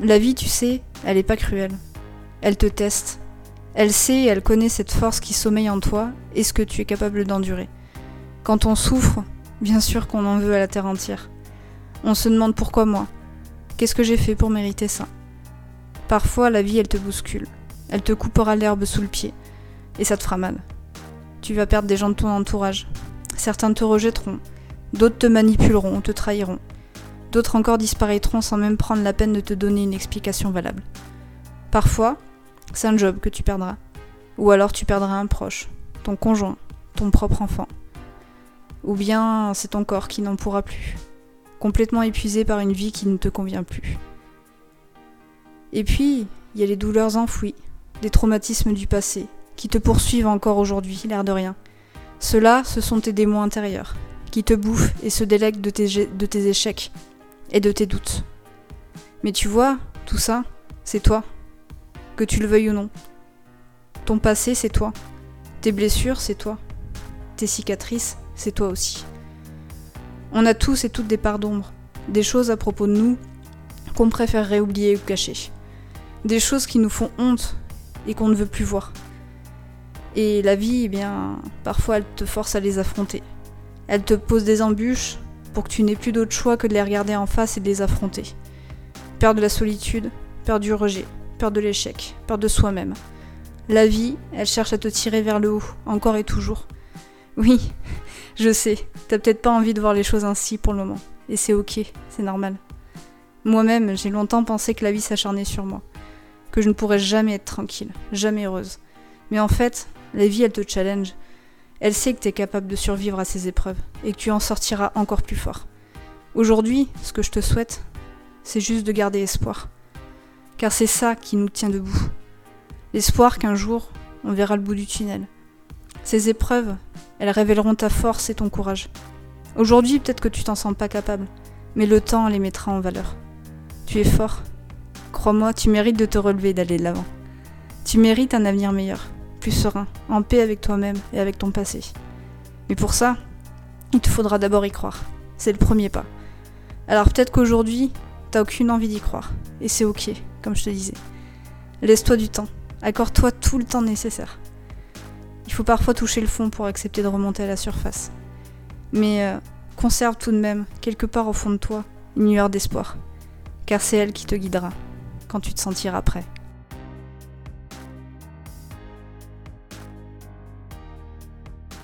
La vie, tu sais, elle est pas cruelle. Elle te teste. Elle sait et elle connaît cette force qui sommeille en toi et ce que tu es capable d'endurer. Quand on souffre, bien sûr qu'on en veut à la terre entière. On se demande pourquoi moi Qu'est-ce que j'ai fait pour mériter ça? Parfois, la vie, elle te bouscule. Elle te coupera l'herbe sous le pied. Et ça te fera mal. Tu vas perdre des gens de ton entourage. Certains te rejetteront. D'autres te manipuleront, te trahiront. D'autres encore disparaîtront sans même prendre la peine de te donner une explication valable. Parfois, c'est un job que tu perdras. Ou alors tu perdras un proche, ton conjoint, ton propre enfant. Ou bien c'est ton corps qui n'en pourra plus, complètement épuisé par une vie qui ne te convient plus. Et puis, il y a les douleurs enfouies, des traumatismes du passé, qui te poursuivent encore aujourd'hui, l'air de rien. Ceux-là, ce sont tes démons intérieurs, qui te bouffent et se délèguent de tes, de tes échecs et de tes doutes. Mais tu vois, tout ça, c'est toi, que tu le veuilles ou non. Ton passé, c'est toi. Tes blessures, c'est toi. Tes cicatrices, c'est toi aussi. On a tous et toutes des parts d'ombre, des choses à propos de nous qu'on préférerait oublier ou cacher. Des choses qui nous font honte et qu'on ne veut plus voir. Et la vie, eh bien, parfois elle te force à les affronter. Elle te pose des embûches pour que tu n'aies plus d'autre choix que de les regarder en face et de les affronter. Peur de la solitude, peur du rejet, peur de l'échec, peur de soi-même. La vie, elle cherche à te tirer vers le haut, encore et toujours. Oui, je sais, t'as peut-être pas envie de voir les choses ainsi pour le moment. Et c'est ok, c'est normal. Moi-même, j'ai longtemps pensé que la vie s'acharnait sur moi. Que je ne pourrais jamais être tranquille, jamais heureuse. Mais en fait, la vie, elle te challenge. Elle sait que tu es capable de survivre à ces épreuves et que tu en sortiras encore plus fort. Aujourd'hui, ce que je te souhaite, c'est juste de garder espoir. Car c'est ça qui nous tient debout. L'espoir qu'un jour, on verra le bout du tunnel. Ces épreuves, elles révéleront ta force et ton courage. Aujourd'hui, peut-être que tu t'en sens pas capable, mais le temps les mettra en valeur. Tu es fort. Crois-moi, tu mérites de te relever et d'aller de l'avant. Tu mérites un avenir meilleur plus serein, en paix avec toi-même et avec ton passé. Mais pour ça, il te faudra d'abord y croire. C'est le premier pas. Alors peut-être qu'aujourd'hui, t'as aucune envie d'y croire. Et c'est ok, comme je te disais. Laisse-toi du temps. Accorde-toi tout le temps nécessaire. Il faut parfois toucher le fond pour accepter de remonter à la surface. Mais euh, conserve tout de même, quelque part au fond de toi, une lueur d'espoir. Car c'est elle qui te guidera quand tu te sentiras prêt.